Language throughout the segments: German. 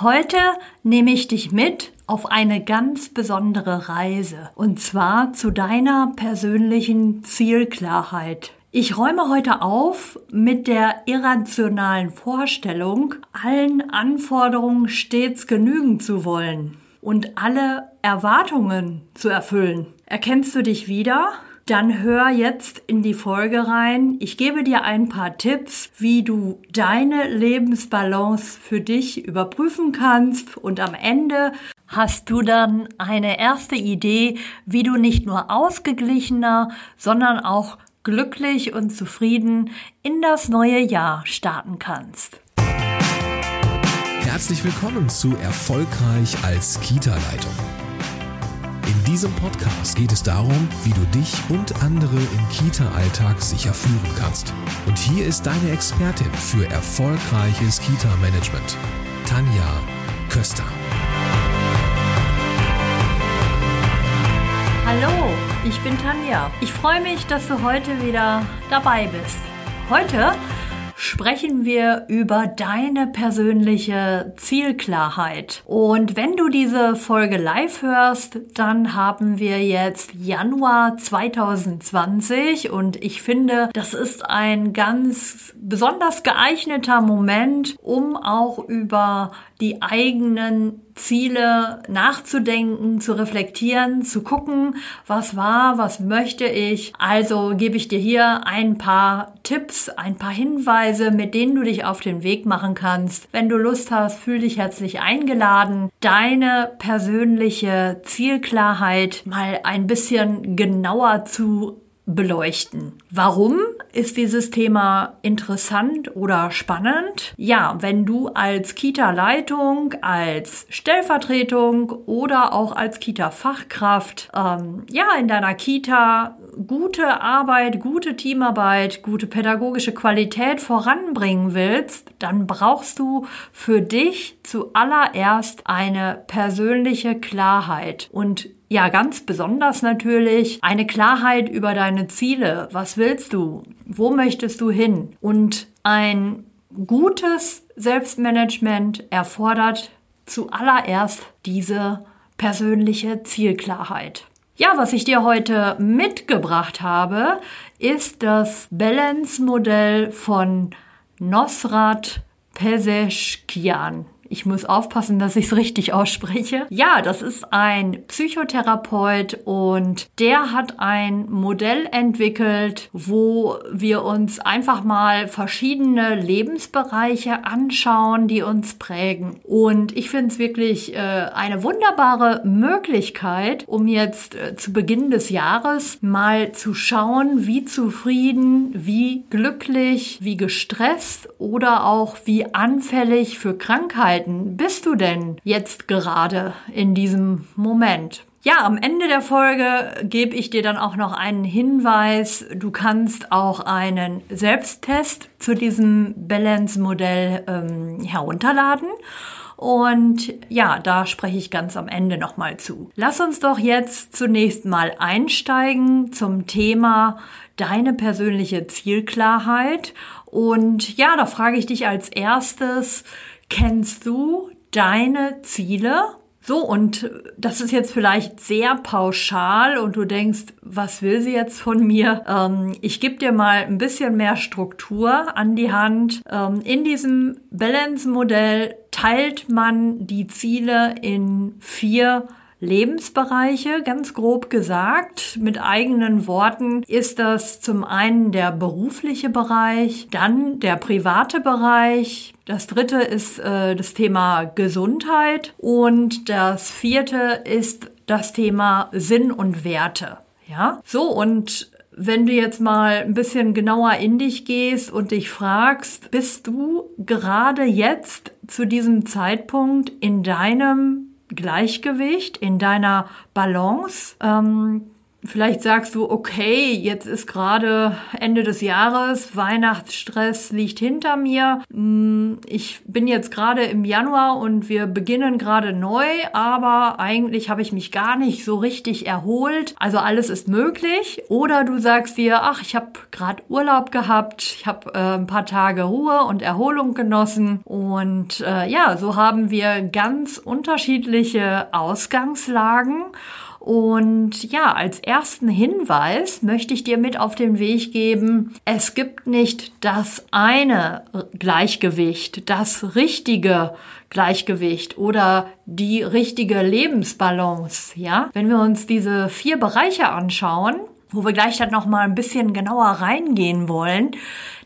Heute nehme ich dich mit auf eine ganz besondere Reise und zwar zu deiner persönlichen Zielklarheit. Ich räume heute auf mit der irrationalen Vorstellung, allen Anforderungen stets genügen zu wollen und alle Erwartungen zu erfüllen. Erkennst du dich wieder? Dann hör jetzt in die Folge rein. Ich gebe dir ein paar Tipps, wie du deine Lebensbalance für dich überprüfen kannst und am Ende hast du dann eine erste Idee, wie du nicht nur ausgeglichener, sondern auch glücklich und zufrieden in das neue Jahr starten kannst. Herzlich willkommen zu Erfolgreich als Kita-Leitung. In diesem Podcast geht es darum, wie du dich und andere im Kita-Alltag sicher führen kannst. Und hier ist deine Expertin für erfolgreiches Kita-Management, Tanja Köster. Hallo, ich bin Tanja. Ich freue mich, dass du heute wieder dabei bist. Heute sprechen wir über deine persönliche Zielklarheit. Und wenn du diese Folge live hörst, dann haben wir jetzt Januar 2020 und ich finde, das ist ein ganz besonders geeigneter Moment, um auch über die eigenen Ziele nachzudenken, zu reflektieren, zu gucken, was war, was möchte ich. Also gebe ich dir hier ein paar Tipps, ein paar Hinweise, mit denen du dich auf den Weg machen kannst. Wenn du Lust hast, fühl dich herzlich eingeladen, deine persönliche Zielklarheit mal ein bisschen genauer zu beleuchten. Warum ist dieses Thema interessant oder spannend? Ja, wenn du als Kita-Leitung, als Stellvertretung oder auch als Kita-Fachkraft ähm, ja in deiner Kita gute Arbeit, gute Teamarbeit, gute pädagogische Qualität voranbringen willst, dann brauchst du für dich zuallererst eine persönliche Klarheit und ja, ganz besonders natürlich eine Klarheit über deine Ziele. Was willst du? Wo möchtest du hin? Und ein gutes Selbstmanagement erfordert zuallererst diese persönliche Zielklarheit. Ja, was ich dir heute mitgebracht habe, ist das Balance-Modell von Nosrat Pezeschkian. Ich muss aufpassen, dass ich es richtig ausspreche. Ja, das ist ein Psychotherapeut und der hat ein Modell entwickelt, wo wir uns einfach mal verschiedene Lebensbereiche anschauen, die uns prägen. Und ich finde es wirklich äh, eine wunderbare Möglichkeit, um jetzt äh, zu Beginn des Jahres mal zu schauen, wie zufrieden, wie glücklich, wie gestresst oder auch wie anfällig für Krankheiten Verhalten bist du denn jetzt gerade in diesem Moment? Ja, am Ende der Folge gebe ich dir dann auch noch einen Hinweis. Du kannst auch einen Selbsttest zu diesem Balance-Modell ähm, herunterladen. Und ja, da spreche ich ganz am Ende nochmal zu. Lass uns doch jetzt zunächst mal einsteigen zum Thema deine persönliche Zielklarheit. Und ja, da frage ich dich als erstes, Kennst du deine Ziele? So, und das ist jetzt vielleicht sehr pauschal und du denkst, was will sie jetzt von mir? Ähm, ich gebe dir mal ein bisschen mehr Struktur an die Hand. Ähm, in diesem Balance-Modell teilt man die Ziele in vier Lebensbereiche, ganz grob gesagt. Mit eigenen Worten ist das zum einen der berufliche Bereich, dann der private Bereich, das dritte ist äh, das Thema Gesundheit und das vierte ist das Thema Sinn und Werte. Ja, so und wenn du jetzt mal ein bisschen genauer in dich gehst und dich fragst, bist du gerade jetzt zu diesem Zeitpunkt in deinem Gleichgewicht, in deiner Balance? Ähm, Vielleicht sagst du, okay, jetzt ist gerade Ende des Jahres, Weihnachtsstress liegt hinter mir. Hm, ich bin jetzt gerade im Januar und wir beginnen gerade neu, aber eigentlich habe ich mich gar nicht so richtig erholt. Also alles ist möglich. Oder du sagst dir, ach, ich habe gerade Urlaub gehabt, ich habe äh, ein paar Tage Ruhe und Erholung genossen. Und äh, ja, so haben wir ganz unterschiedliche Ausgangslagen. Und ja, als ersten Hinweis möchte ich dir mit auf den Weg geben, es gibt nicht das eine Gleichgewicht, das richtige Gleichgewicht oder die richtige Lebensbalance, ja? Wenn wir uns diese vier Bereiche anschauen, wo wir gleich dann noch mal ein bisschen genauer reingehen wollen,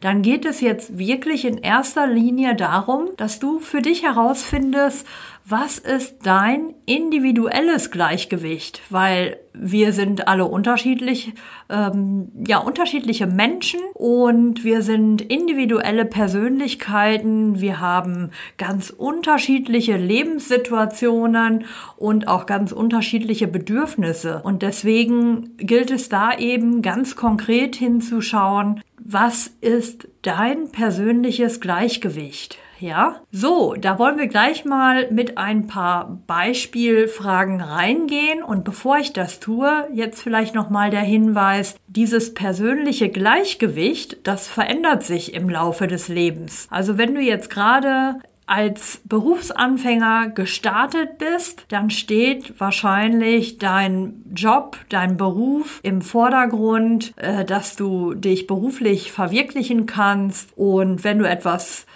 dann geht es jetzt wirklich in erster Linie darum, dass du für dich herausfindest, was ist dein individuelles Gleichgewicht? Weil wir sind alle unterschiedlich, ähm, ja, unterschiedliche Menschen und wir sind individuelle Persönlichkeiten. Wir haben ganz unterschiedliche Lebenssituationen und auch ganz unterschiedliche Bedürfnisse. Und deswegen gilt es da eben ganz konkret hinzuschauen, was ist dein persönliches Gleichgewicht? Ja, so, da wollen wir gleich mal mit ein paar Beispielfragen reingehen. Und bevor ich das tue, jetzt vielleicht nochmal der Hinweis, dieses persönliche Gleichgewicht, das verändert sich im Laufe des Lebens. Also wenn du jetzt gerade als Berufsanfänger gestartet bist, dann steht wahrscheinlich dein Job, dein Beruf im Vordergrund, äh, dass du dich beruflich verwirklichen kannst. Und wenn du etwas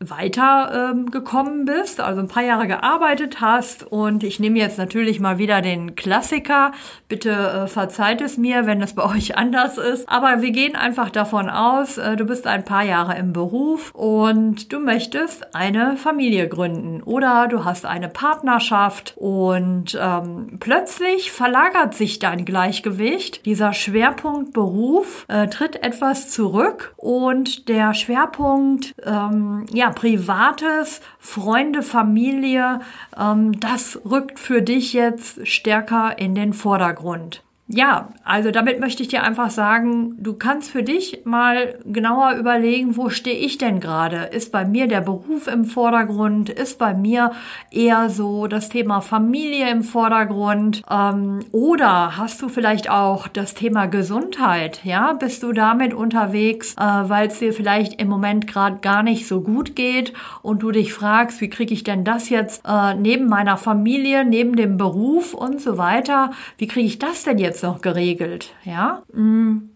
weiter ähm, gekommen bist, also ein paar Jahre gearbeitet hast und ich nehme jetzt natürlich mal wieder den Klassiker. Bitte äh, verzeiht es mir, wenn es bei euch anders ist. Aber wir gehen einfach davon aus, äh, du bist ein paar Jahre im Beruf und du möchtest eine Familie gründen oder du hast eine Partnerschaft und ähm, plötzlich verlagert sich dein Gleichgewicht. Dieser Schwerpunkt Beruf äh, tritt etwas zurück und der Schwerpunkt ähm, ja Privates, Freunde, Familie, ähm, das rückt für dich jetzt stärker in den Vordergrund. Ja, also damit möchte ich dir einfach sagen, du kannst für dich mal genauer überlegen, wo stehe ich denn gerade? Ist bei mir der Beruf im Vordergrund? Ist bei mir eher so das Thema Familie im Vordergrund? Ähm, oder hast du vielleicht auch das Thema Gesundheit? Ja, bist du damit unterwegs, äh, weil es dir vielleicht im Moment gerade gar nicht so gut geht und du dich fragst, wie kriege ich denn das jetzt äh, neben meiner Familie, neben dem Beruf und so weiter? Wie kriege ich das denn jetzt jetzt noch geregelt, ja? Mm.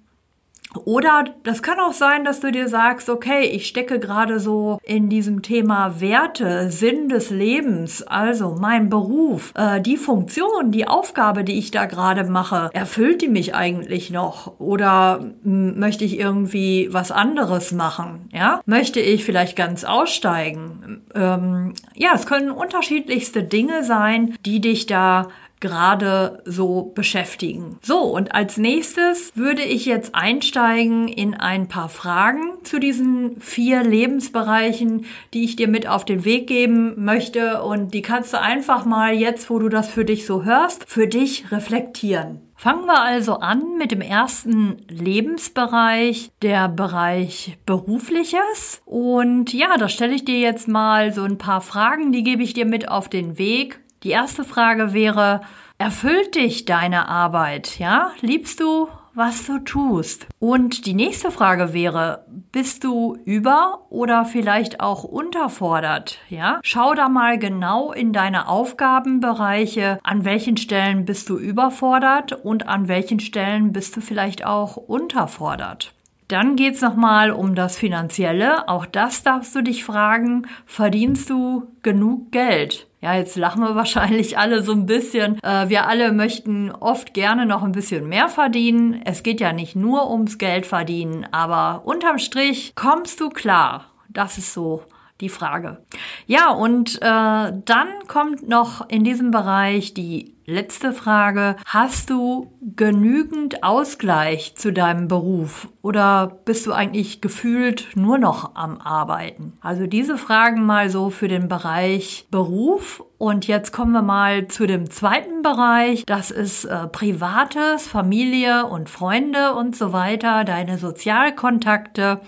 Oder das kann auch sein, dass du dir sagst, okay, ich stecke gerade so in diesem Thema Werte, Sinn des Lebens, also mein Beruf, äh, die Funktion, die Aufgabe, die ich da gerade mache, erfüllt die mich eigentlich noch? Oder hm, möchte ich irgendwie was anderes machen? Ja, möchte ich vielleicht ganz aussteigen? Ähm, ja, es können unterschiedlichste Dinge sein, die dich da gerade so beschäftigen. So, und als nächstes würde ich jetzt einsteigen in ein paar Fragen zu diesen vier Lebensbereichen, die ich dir mit auf den Weg geben möchte. Und die kannst du einfach mal jetzt, wo du das für dich so hörst, für dich reflektieren. Fangen wir also an mit dem ersten Lebensbereich, der Bereich berufliches. Und ja, da stelle ich dir jetzt mal so ein paar Fragen, die gebe ich dir mit auf den Weg. Die erste Frage wäre, erfüllt dich deine Arbeit? Ja? Liebst du, was du tust? Und die nächste Frage wäre, bist du über oder vielleicht auch unterfordert? Ja? Schau da mal genau in deine Aufgabenbereiche, an welchen Stellen bist du überfordert und an welchen Stellen bist du vielleicht auch unterfordert. Dann geht's nochmal um das Finanzielle. Auch das darfst du dich fragen. Verdienst du genug Geld? Ja, jetzt lachen wir wahrscheinlich alle so ein bisschen. Äh, wir alle möchten oft gerne noch ein bisschen mehr verdienen. Es geht ja nicht nur ums Geld verdienen, aber unterm Strich kommst du klar. Das ist so die Frage. Ja, und äh, dann kommt noch in diesem Bereich die letzte Frage. Hast du genügend Ausgleich zu deinem Beruf oder bist du eigentlich gefühlt nur noch am Arbeiten? Also diese Fragen mal so für den Bereich Beruf. Und jetzt kommen wir mal zu dem zweiten Bereich. Das ist äh, Privates, Familie und Freunde und so weiter, deine Sozialkontakte.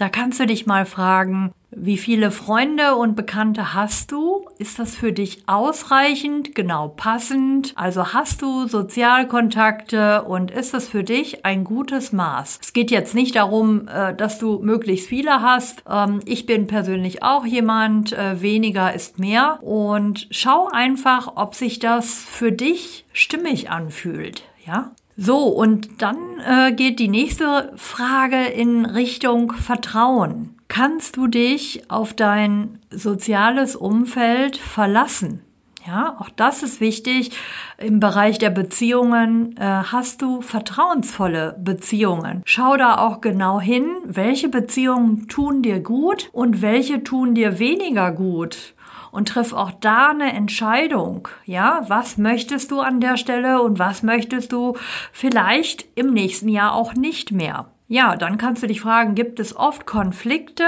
Da kannst du dich mal fragen, wie viele Freunde und Bekannte hast du? Ist das für dich ausreichend, genau passend? Also hast du Sozialkontakte und ist das für dich ein gutes Maß? Es geht jetzt nicht darum, äh, dass du möglichst viele hast. Ähm, ich bin persönlich auch jemand, äh, weniger ist mehr. Und schau einfach, ob sich das für dich stimmig anfühlt. Ja, so, und dann äh, geht die nächste Frage in Richtung Vertrauen kannst du dich auf dein soziales Umfeld verlassen. Ja, auch das ist wichtig. Im Bereich der Beziehungen äh, hast du vertrauensvolle Beziehungen. Schau da auch genau hin, welche Beziehungen tun dir gut und welche tun dir weniger gut. Und triff auch da eine Entscheidung. Ja, was möchtest du an der Stelle und was möchtest du vielleicht im nächsten Jahr auch nicht mehr? Ja, dann kannst du dich fragen, gibt es oft Konflikte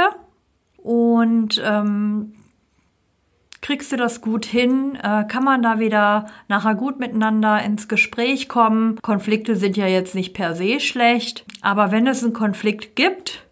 und ähm, kriegst du das gut hin? Äh, kann man da wieder nachher gut miteinander ins Gespräch kommen? Konflikte sind ja jetzt nicht per se schlecht, aber wenn es einen Konflikt gibt,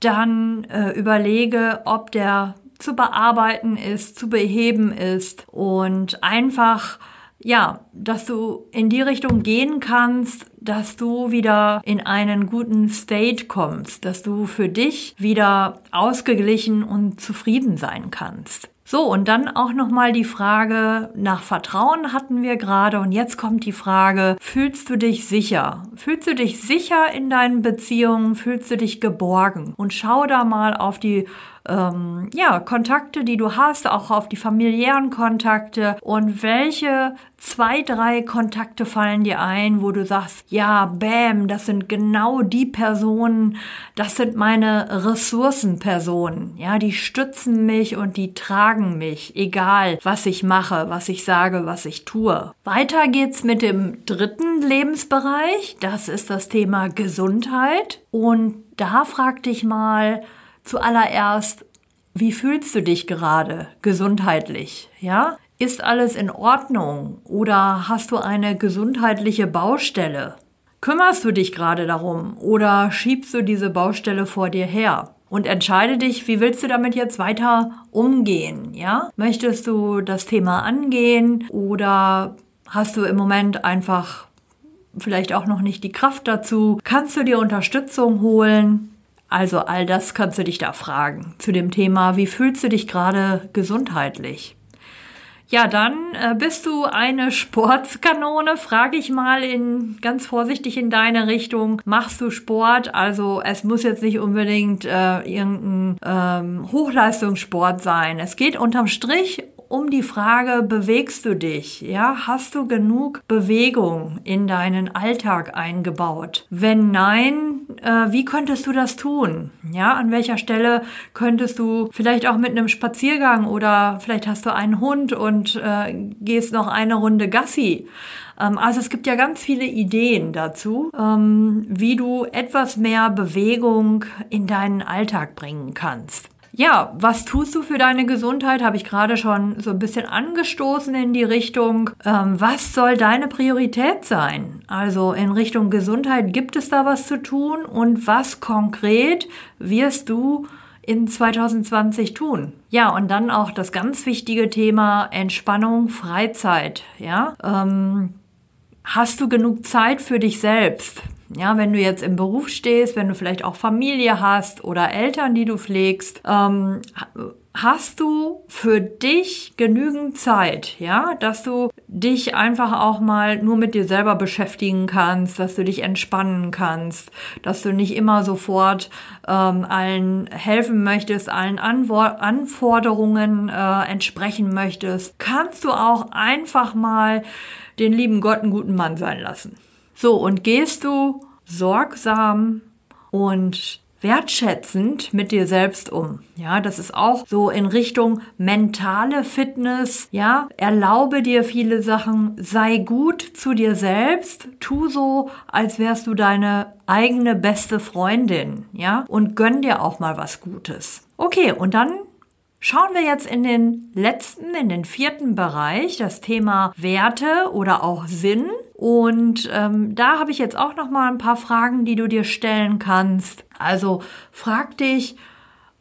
dann äh, überlege, ob der zu bearbeiten ist, zu beheben ist und einfach ja, dass du in die Richtung gehen kannst, dass du wieder in einen guten State kommst, dass du für dich wieder ausgeglichen und zufrieden sein kannst. So, und dann auch nochmal die Frage nach Vertrauen hatten wir gerade und jetzt kommt die Frage, fühlst du dich sicher? Fühlst du dich sicher in deinen Beziehungen? Fühlst du dich geborgen? Und schau da mal auf die ähm, ja, Kontakte, die du hast, auch auf die familiären Kontakte. Und welche zwei, drei Kontakte fallen dir ein, wo du sagst, ja, bam, das sind genau die Personen, das sind meine Ressourcenpersonen, ja, die stützen mich und die tragen mich, egal was ich mache, was ich sage, was ich tue. Weiter geht's mit dem dritten Lebensbereich, das ist das Thema Gesundheit. Und da frag dich mal, Zuallererst, wie fühlst du dich gerade gesundheitlich? Ja? Ist alles in Ordnung oder hast du eine gesundheitliche Baustelle? Kümmerst du dich gerade darum oder schiebst du diese Baustelle vor dir her? Und entscheide dich, wie willst du damit jetzt weiter umgehen? Ja? Möchtest du das Thema angehen oder hast du im Moment einfach vielleicht auch noch nicht die Kraft dazu? Kannst du dir Unterstützung holen? Also all das kannst du dich da fragen zu dem Thema, wie fühlst du dich gerade gesundheitlich? Ja, dann äh, bist du eine Sportskanone, frage ich mal in ganz vorsichtig in deine Richtung. Machst du Sport? Also es muss jetzt nicht unbedingt äh, irgendein ähm, Hochleistungssport sein. Es geht unterm Strich um die Frage, bewegst du dich? Ja, hast du genug Bewegung in deinen Alltag eingebaut? Wenn nein, äh, wie könntest du das tun? Ja, an welcher Stelle könntest du vielleicht auch mit einem Spaziergang oder vielleicht hast du einen Hund und äh, gehst noch eine Runde Gassi? Ähm, also es gibt ja ganz viele Ideen dazu, ähm, wie du etwas mehr Bewegung in deinen Alltag bringen kannst. Ja, was tust du für deine Gesundheit? Habe ich gerade schon so ein bisschen angestoßen in die Richtung. Ähm, was soll deine Priorität sein? Also in Richtung Gesundheit gibt es da was zu tun und was konkret wirst du in 2020 tun? Ja, und dann auch das ganz wichtige Thema Entspannung, Freizeit. Ja, ähm, hast du genug Zeit für dich selbst? Ja, wenn du jetzt im Beruf stehst, wenn du vielleicht auch Familie hast oder Eltern, die du pflegst, ähm, hast du für dich genügend Zeit, ja, dass du dich einfach auch mal nur mit dir selber beschäftigen kannst, dass du dich entspannen kannst, dass du nicht immer sofort ähm, allen helfen möchtest, allen Anwor Anforderungen äh, entsprechen möchtest, kannst du auch einfach mal den lieben Gott einen guten Mann sein lassen. So, und gehst du sorgsam und wertschätzend mit dir selbst um. Ja, das ist auch so in Richtung mentale Fitness. Ja, erlaube dir viele Sachen, sei gut zu dir selbst, tu so, als wärst du deine eigene beste Freundin. Ja, und gönn dir auch mal was Gutes. Okay, und dann Schauen wir jetzt in den letzten, in den vierten Bereich, das Thema Werte oder auch Sinn. Und ähm, da habe ich jetzt auch noch mal ein paar Fragen, die du dir stellen kannst. Also frag dich,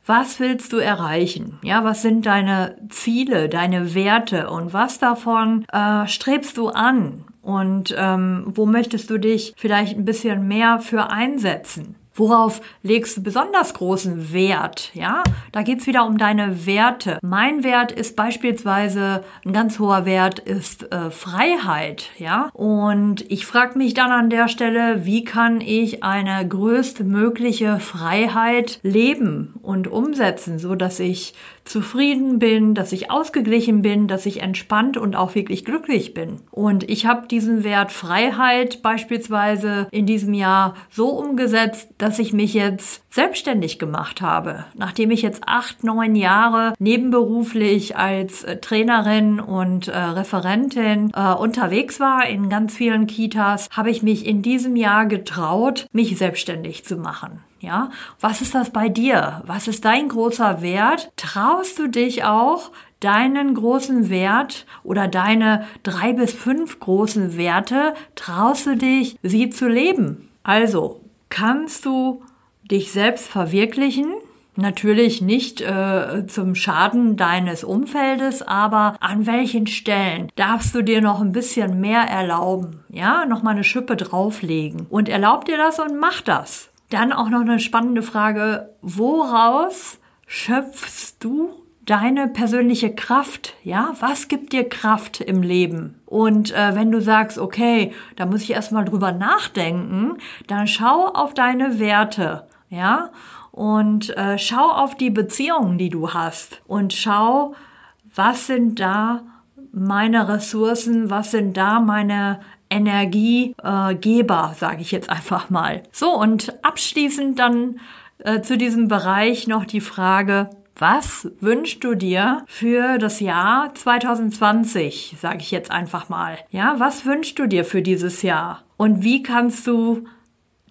was willst du erreichen? Ja, was sind deine Ziele, deine Werte und was davon äh, strebst du an? Und ähm, wo möchtest du dich vielleicht ein bisschen mehr für einsetzen? Worauf legst du besonders großen Wert? Ja, da geht's wieder um deine Werte. Mein Wert ist beispielsweise ein ganz hoher Wert ist äh, Freiheit. Ja, und ich frage mich dann an der Stelle, wie kann ich eine größtmögliche Freiheit leben und umsetzen, so dass ich zufrieden bin, dass ich ausgeglichen bin, dass ich entspannt und auch wirklich glücklich bin. Und ich habe diesen Wert Freiheit beispielsweise in diesem Jahr so umgesetzt, dass ich mich jetzt selbstständig gemacht habe. Nachdem ich jetzt acht, neun Jahre nebenberuflich als äh, Trainerin und äh, Referentin äh, unterwegs war in ganz vielen Kitas, habe ich mich in diesem Jahr getraut, mich selbstständig zu machen. Ja, was ist das bei dir? Was ist dein großer Wert? Traust du dich auch, deinen großen Wert oder deine drei bis fünf großen Werte, traust du dich, sie zu leben? Also, kannst du dich selbst verwirklichen? Natürlich nicht äh, zum Schaden deines Umfeldes, aber an welchen Stellen darfst du dir noch ein bisschen mehr erlauben? Ja, noch mal eine Schippe drauflegen. Und erlaub dir das und mach das. Dann auch noch eine spannende Frage, woraus schöpfst du deine persönliche Kraft, ja? Was gibt dir Kraft im Leben? Und äh, wenn du sagst, okay, da muss ich erstmal drüber nachdenken, dann schau auf deine Werte, ja? Und äh, schau auf die Beziehungen, die du hast und schau, was sind da meine Ressourcen, was sind da meine Energiegeber, äh, sage ich jetzt einfach mal. So, und abschließend dann äh, zu diesem Bereich noch die Frage, was wünschst du dir für das Jahr 2020, sage ich jetzt einfach mal. Ja, was wünschst du dir für dieses Jahr? Und wie kannst du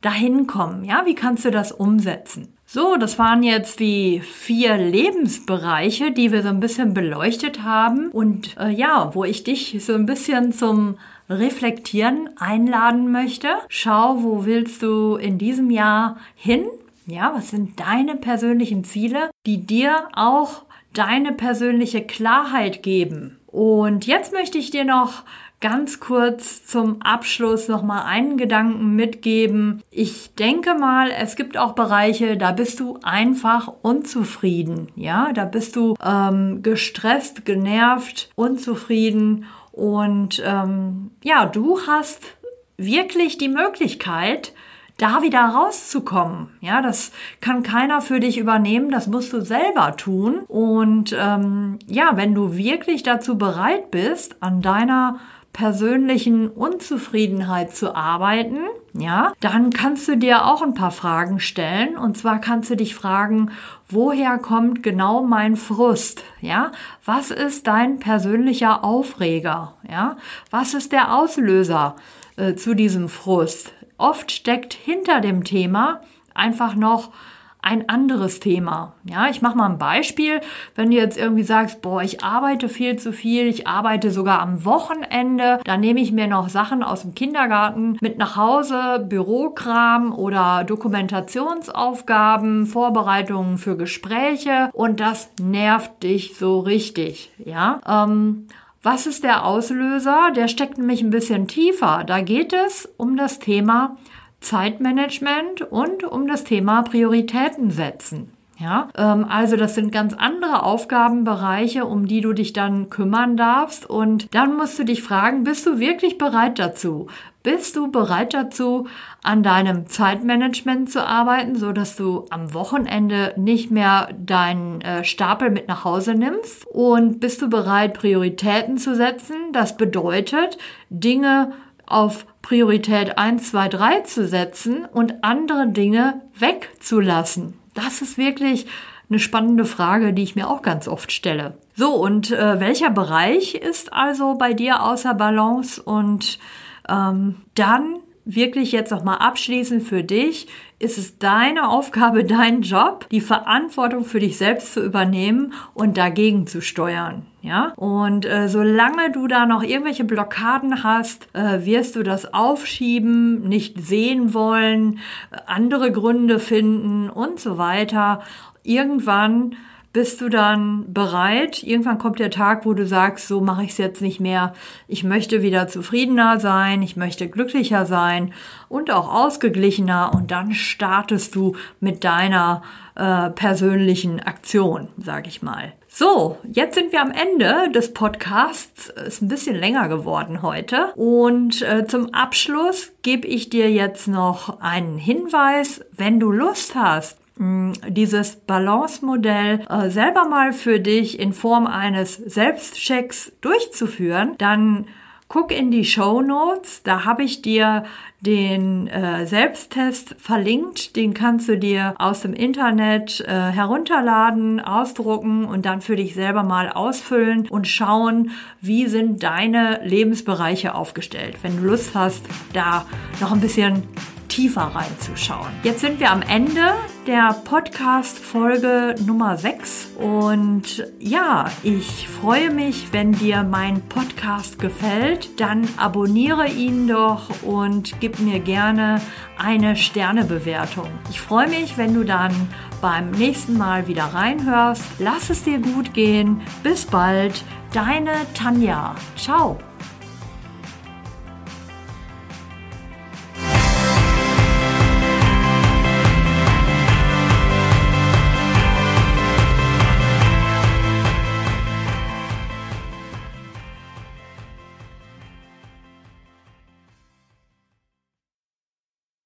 dahin kommen? Ja, wie kannst du das umsetzen? So, das waren jetzt die vier Lebensbereiche, die wir so ein bisschen beleuchtet haben und äh, ja, wo ich dich so ein bisschen zum Reflektieren einladen möchte. Schau, wo willst du in diesem Jahr hin? Ja, was sind deine persönlichen Ziele, die dir auch deine persönliche Klarheit geben? Und jetzt möchte ich dir noch ganz kurz zum Abschluss noch mal einen Gedanken mitgeben. Ich denke mal, es gibt auch Bereiche, da bist du einfach unzufrieden. Ja, da bist du ähm, gestresst, genervt, unzufrieden und ähm, ja, du hast wirklich die Möglichkeit, da wieder rauszukommen. Ja, das kann keiner für dich übernehmen, das musst du selber tun. Und ähm, ja, wenn du wirklich dazu bereit bist, an deiner persönlichen Unzufriedenheit zu arbeiten, ja, dann kannst du dir auch ein paar Fragen stellen. Und zwar kannst du dich fragen, woher kommt genau mein Frust? Ja, was ist dein persönlicher Aufreger? Ja, was ist der Auslöser äh, zu diesem Frust? Oft steckt hinter dem Thema einfach noch ein anderes Thema. Ja, ich mache mal ein Beispiel. Wenn du jetzt irgendwie sagst, boah, ich arbeite viel zu viel, ich arbeite sogar am Wochenende, dann nehme ich mir noch Sachen aus dem Kindergarten mit nach Hause, Bürokram oder Dokumentationsaufgaben, Vorbereitungen für Gespräche und das nervt dich so richtig. Ja, ähm, was ist der Auslöser? Der steckt nämlich ein bisschen tiefer. Da geht es um das Thema Zeitmanagement und um das Thema Prioritäten setzen. Ja, ähm, also das sind ganz andere Aufgabenbereiche, um die du dich dann kümmern darfst. Und dann musst du dich fragen, bist du wirklich bereit dazu? Bist du bereit dazu, an deinem Zeitmanagement zu arbeiten, so dass du am Wochenende nicht mehr deinen äh, Stapel mit nach Hause nimmst? Und bist du bereit, Prioritäten zu setzen? Das bedeutet, Dinge auf Priorität 1, 2, 3 zu setzen und andere Dinge wegzulassen? Das ist wirklich eine spannende Frage, die ich mir auch ganz oft stelle. So, und äh, welcher Bereich ist also bei dir außer Balance? Und ähm, dann wirklich jetzt nochmal abschließend für dich, ist es deine Aufgabe, dein Job, die Verantwortung für dich selbst zu übernehmen und dagegen zu steuern. Ja, und äh, solange du da noch irgendwelche Blockaden hast, äh, wirst du das aufschieben, nicht sehen wollen, andere Gründe finden und so weiter. Irgendwann bist du dann bereit? Irgendwann kommt der Tag, wo du sagst, so mache ich es jetzt nicht mehr. Ich möchte wieder zufriedener sein, ich möchte glücklicher sein und auch ausgeglichener und dann startest du mit deiner äh, persönlichen Aktion, sag ich mal. So, jetzt sind wir am Ende des Podcasts. Ist ein bisschen länger geworden heute. Und äh, zum Abschluss gebe ich dir jetzt noch einen Hinweis. Wenn du Lust hast, dieses Balance-Modell äh, selber mal für dich in Form eines Selbstchecks durchzuführen, dann guck in die Show Notes. Da habe ich dir den äh, Selbsttest verlinkt. Den kannst du dir aus dem Internet äh, herunterladen, ausdrucken und dann für dich selber mal ausfüllen und schauen, wie sind deine Lebensbereiche aufgestellt. Wenn du Lust hast, da noch ein bisschen tiefer reinzuschauen. Jetzt sind wir am Ende der Podcast-Folge Nummer 6 und ja, ich freue mich, wenn dir mein Podcast gefällt, dann abonniere ihn doch und gib mir gerne eine Sternebewertung. Ich freue mich, wenn du dann beim nächsten Mal wieder reinhörst. Lass es dir gut gehen. Bis bald, deine Tanja. Ciao.